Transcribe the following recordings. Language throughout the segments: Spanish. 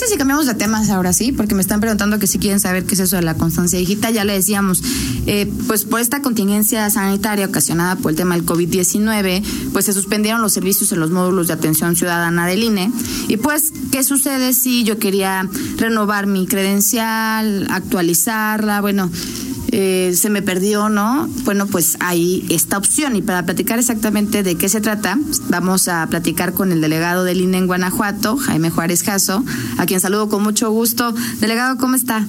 parece si cambiamos de temas ahora sí? Porque me están preguntando que si quieren saber qué es eso de la constancia digital. Ya le decíamos, eh, pues por esta contingencia sanitaria ocasionada por el tema del COVID-19, pues se suspendieron los servicios en los módulos de atención ciudadana del INE. Y pues, ¿qué sucede si yo quería renovar mi credencial, actualizarla? Bueno, eh, se me perdió, ¿no? Bueno, pues hay esta opción. Y para platicar exactamente de qué se trata, vamos a platicar con el delegado del INE en Guanajuato, Jaime Juárez Jasso, a quien saludo con mucho gusto. Delegado, ¿cómo está?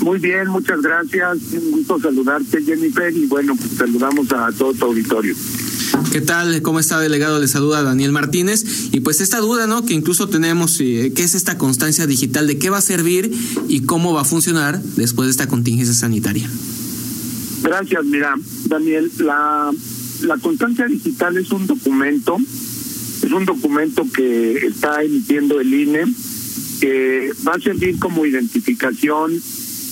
Muy bien, muchas gracias. Un gusto saludarte, Jennifer, y bueno, pues saludamos a todo tu auditorio. ¿Qué tal? ¿Cómo está, delegado? Le saluda Daniel Martínez. Y pues esta duda, ¿no? Que incluso tenemos, eh, ¿qué es esta constancia digital? ¿De qué va a servir y cómo va a funcionar después de esta contingencia sanitaria? Gracias, mira, Daniel, la, la constancia digital es un documento, es un documento que está emitiendo el INE, que va a servir como identificación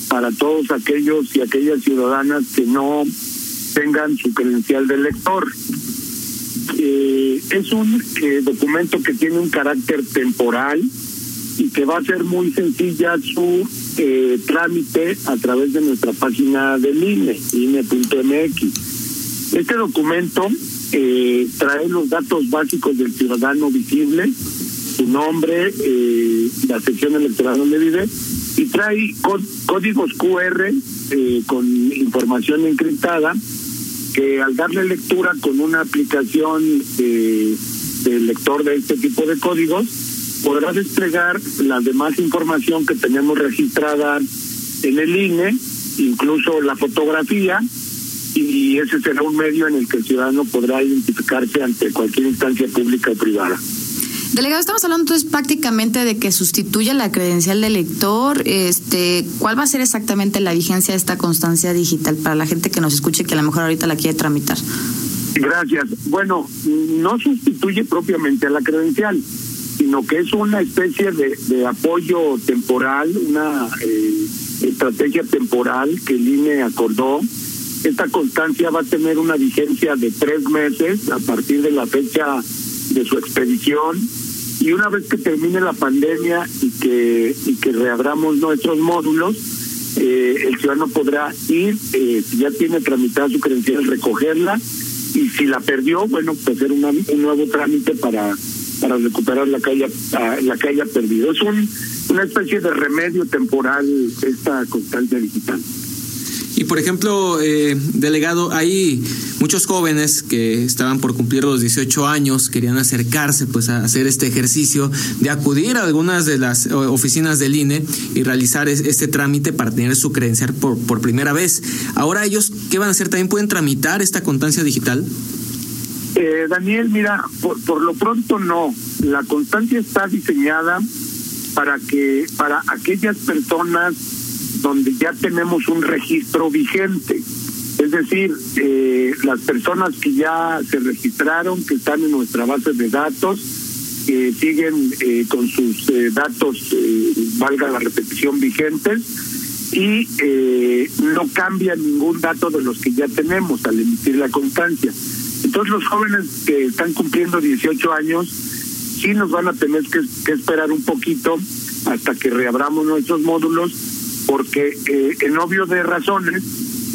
para todos aquellos y aquellas ciudadanas que no tengan su credencial de lector. Eh, es un eh, documento que tiene un carácter temporal y que va a ser muy sencilla su eh, trámite a través de nuestra página del INE, INE.mx. Este documento trae los datos básicos del ciudadano visible, su nombre, la sección electoral donde vive, y trae códigos QR con información encriptada que al darle lectura con una aplicación de, lector de este tipo de códigos, podrá desplegar la demás información que tenemos registrada en el INE, incluso la fotografía, y ese será un medio en el que el ciudadano podrá identificarse ante cualquier instancia pública o privada. Delegado, estamos hablando entonces prácticamente de que sustituya la credencial de lector. Este, ¿Cuál va a ser exactamente la vigencia de esta constancia digital para la gente que nos escuche que a lo mejor ahorita la quiere tramitar? Gracias. Bueno, no sustituye propiamente a la credencial, sino que es una especie de, apoyo temporal, una eh, estrategia temporal que el INE acordó. Esta constancia va a tener una vigencia de tres meses a partir de la fecha de su expedición y una vez que termine la pandemia y que y que reabramos nuestros módulos eh, el ciudadano podrá ir eh, si ya tiene tramitada su credencial recogerla. Y si la perdió bueno pues hacer un nuevo trámite para para recuperar la que haya la que haya perdido. Es un una especie de remedio temporal esta constancia digital por ejemplo, eh, delegado, hay muchos jóvenes que estaban por cumplir los 18 años, querían acercarse pues a hacer este ejercicio de acudir a algunas de las oficinas del INE y realizar este trámite para tener su credencial por, por primera vez. Ahora ellos, ¿qué van a hacer? ¿También pueden tramitar esta constancia digital? Eh, Daniel, mira, por, por lo pronto no. La constancia está diseñada para que para aquellas personas donde ya tenemos un registro vigente. Es decir, eh, las personas que ya se registraron, que están en nuestra base de datos, que siguen eh, con sus eh, datos, valga la repetición, vigentes, y no cambia ningún dato de los que ya tenemos al emitir la constancia. Entonces los jóvenes que están cumpliendo 18 años sí nos van a tener que esperar un poquito hasta que reabramos nuestros módulos porque eh, en obvio de razones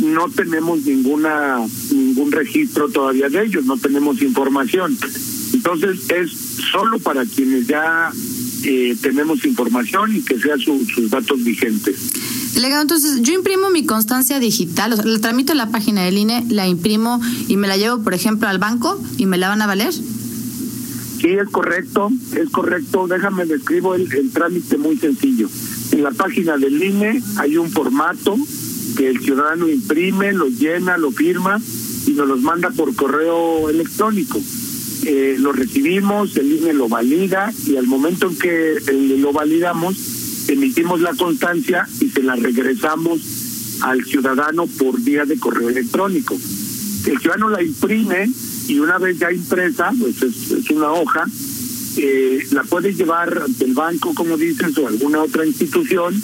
no tenemos ninguna ningún registro todavía de ellos, no tenemos información. Entonces es solo para quienes ya eh, tenemos información y que sean sus datos vigentes. Delegado, entonces yo imprimo mi constancia digital, o sea, la tramito en la página del INE, la imprimo y me la llevo, por ejemplo, al banco y me la van a valer. Sí, es correcto, es correcto. Déjame describo el, el trámite muy sencillo. En la página del INE hay un formato que el ciudadano imprime, lo llena, lo firma y nos los manda por correo electrónico. Eh, lo recibimos, el INE lo valida y al momento en que lo validamos, emitimos la constancia y se la regresamos al ciudadano por vía de correo electrónico. El ciudadano la imprime y una vez ya impresa, pues es una hoja, eh, la puedes llevar ante el banco, como dices, o alguna otra institución,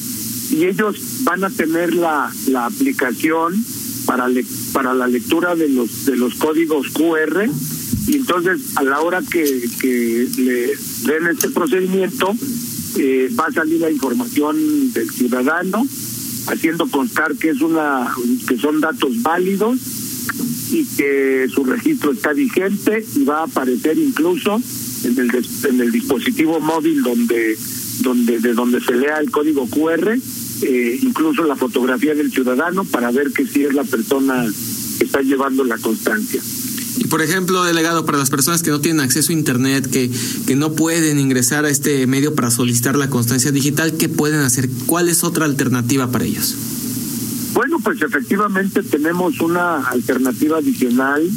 y ellos van a tener la, la aplicación para, para la lectura de los, de los códigos QR, y entonces a la hora que, que le den este procedimiento, eh, va a salir la información del ciudadano, haciendo constar que es una que son datos válidos y que su registro está vigente y va a aparecer incluso en el en el dispositivo móvil donde donde de donde se lea el código QR, eh, incluso la fotografía del ciudadano para ver que si es la persona que está llevando la constancia. Y por ejemplo, delegado, para las personas que no tienen acceso a Internet, que, que no pueden ingresar a este medio para solicitar la constancia digital, ¿qué pueden hacer? ¿Cuál es otra alternativa para ellos? Bueno, pues efectivamente tenemos una alternativa adicional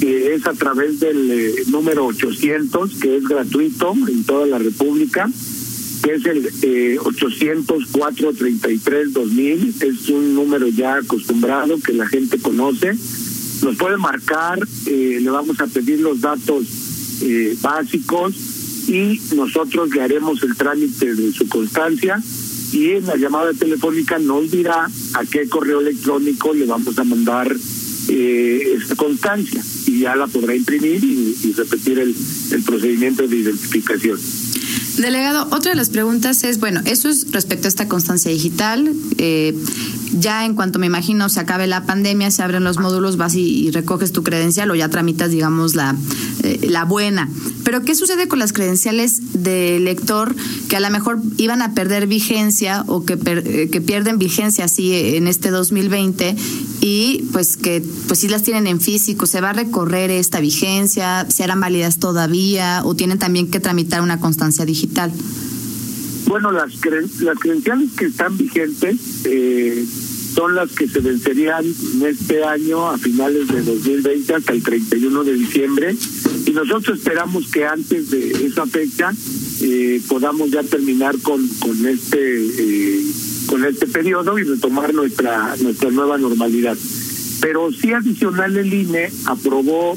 que es a través del eh, número 800, que es gratuito en toda la República, que es el eh, 804-33-2000. Es un número ya acostumbrado que la gente conoce nos puede marcar, eh, le vamos a pedir los datos eh, básicos y nosotros le haremos el trámite de su constancia y en la llamada telefónica nos dirá a qué correo electrónico le vamos a mandar eh, esta constancia y ya la podrá imprimir y, repetir el, el procedimiento de identificación. Delegado, otra de las preguntas es, bueno, eso es respecto a esta constancia digital. Eh, ya en cuanto me imagino se acabe la pandemia, se abren los módulos, vas y, recoges tu credencial o ya tramitas, digamos, la, eh, la buena. Pero ¿qué sucede con las credenciales de lector que a lo mejor iban a perder vigencia o que, eh, que pierden vigencia así en este 2020 y pues que pues si las tienen en físico, se va a recorrer esta vigencia, serán válidas todavía o tienen también que tramitar una constancia digital? Bueno, las, cre las credenciales que están vigentes eh, son las que se vencerían en este año a finales de 2020 hasta el 31 de diciembre. Y nosotros esperamos que antes de esa fecha eh, podamos ya terminar con con este eh, con este periodo y retomar nuestra nuestra nueva normalidad. Pero sí adicional el INE aprobó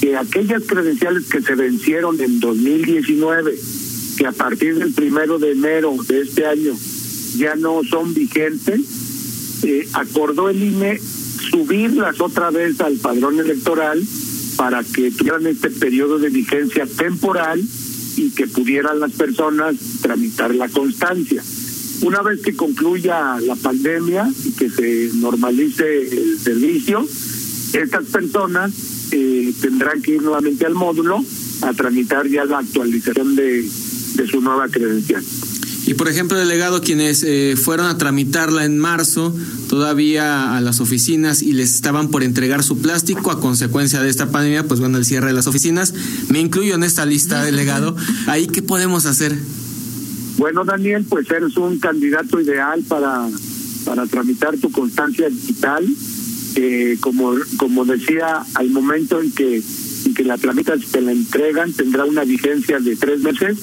que aquellas credenciales que se vencieron en 2019 que a partir del primero de enero de este año ya no son vigentes, eh, acordó el INE subirlas otra vez al padrón electoral para que tuvieran este periodo de vigencia temporal y que pudieran las personas tramitar la constancia. Una vez que concluya la pandemia y que se normalice el servicio, estas personas eh, tendrán que ir nuevamente al módulo a tramitar ya la actualización de, su nueva credencial. Y por ejemplo, delegado, quienes eh, fueron a tramitarla en marzo todavía a las oficinas y les estaban por entregar su plástico a consecuencia de esta pandemia, pues bueno, el cierre de las oficinas. Me incluyo en esta lista, delegado. ¿Ahí qué podemos hacer? Bueno, Daniel, pues eres un candidato ideal para, para tramitar tu constancia digital. Eh, como, como decía, al momento en que, en que la tramitas te la entregan, tendrá una vigencia de tres meses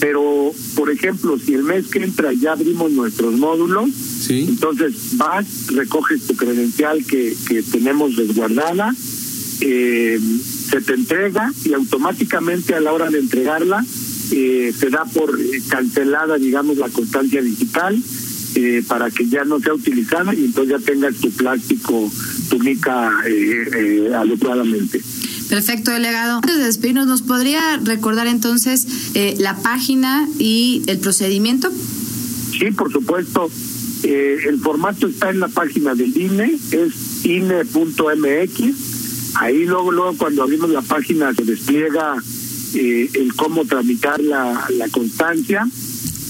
pero por ejemplo si el mes que entra ya abrimos nuestros módulos sí. entonces vas recoges tu credencial que, que tenemos resguardada eh, se te entrega y automáticamente a la hora de entregarla eh, se da por cancelada digamos la constancia digital eh, para que ya no sea utilizada y entonces ya tengas tu plástico tu mica eh, adecuadamente Perfecto, delegado. Antes de despedirnos, ¿nos podría recordar entonces eh, la página y el procedimiento? Sí, por supuesto. Eh, el formato está en la página del INE, es INE.mx. Ahí luego, luego cuando abrimos la página se despliega eh, el cómo tramitar la, constancia.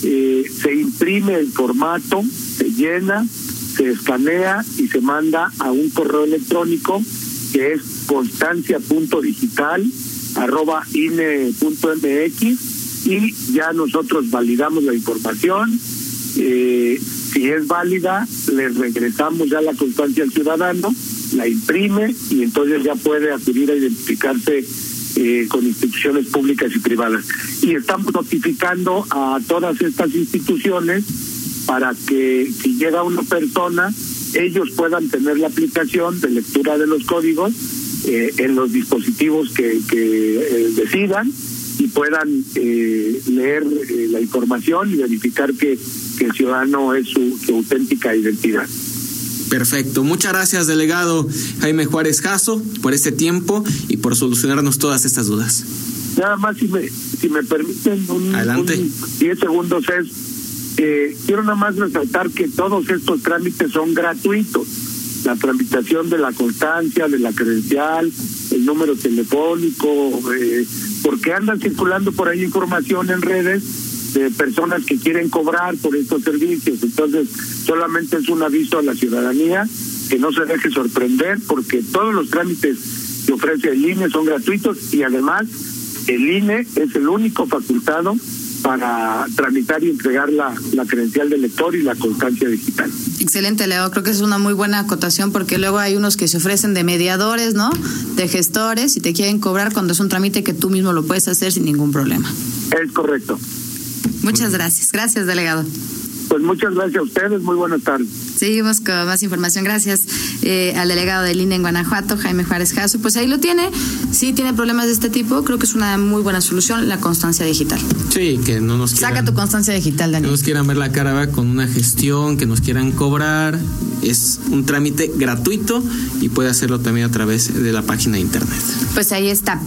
se imprime el formato, se llena, se escanea y se manda a un correo electrónico que es constancia.digital arroba ine.mx y ya nosotros validamos la información. Eh, si es válida, le regresamos ya la constancia al ciudadano, la imprime y entonces ya puede acudir a identificarse eh, con instituciones públicas y privadas. Y estamos notificando a todas estas instituciones para que si llega una persona, ellos puedan tener la aplicación de lectura de los códigos eh, en los dispositivos que, que eh, decidan y puedan eh, leer eh, la información y verificar que, que el ciudadano es su, su, auténtica identidad. Perfecto. Muchas gracias, delegado Jaime Juárez Jasso, por este tiempo y por solucionarnos todas estas dudas. nada más si me, si me permiten un, 10 segundos es, eh, quiero nada más resaltar que todos estos trámites son gratuitos. La tramitación de la constancia, de la credencial, el número telefónico, eh, porque andan circulando por ahí información en redes de personas que quieren cobrar por estos servicios. Entonces, solamente es un aviso a la ciudadanía que no se deje sorprender porque todos los trámites que ofrece el INE son gratuitos y además el INE es el único facultado para tramitar y entregar la, la credencial del lector y la constancia digital. Excelente, Leo. Creo que es una muy buena acotación porque luego hay unos que se ofrecen de mediadores, ¿no? De gestores y te quieren cobrar cuando es un trámite que tú mismo lo puedes hacer sin ningún problema. Es correcto. Muchas gracias. Gracias, delegado. Pues muchas gracias a ustedes, muy buenas tardes. Seguimos con más información. Gracias eh, al delegado del INE en Guanajuato, Jaime Juárez Jasso. Pues ahí lo tiene. Si tiene problemas de este tipo, creo que es una muy buena solución la constancia digital. Sí, que no nos quieran, Saca tu constancia digital, Daniel. Que nos quieran ver la cara con una gestión, que nos quieran cobrar. Es un trámite gratuito y puede hacerlo también a través de la página de internet. Pues ahí está.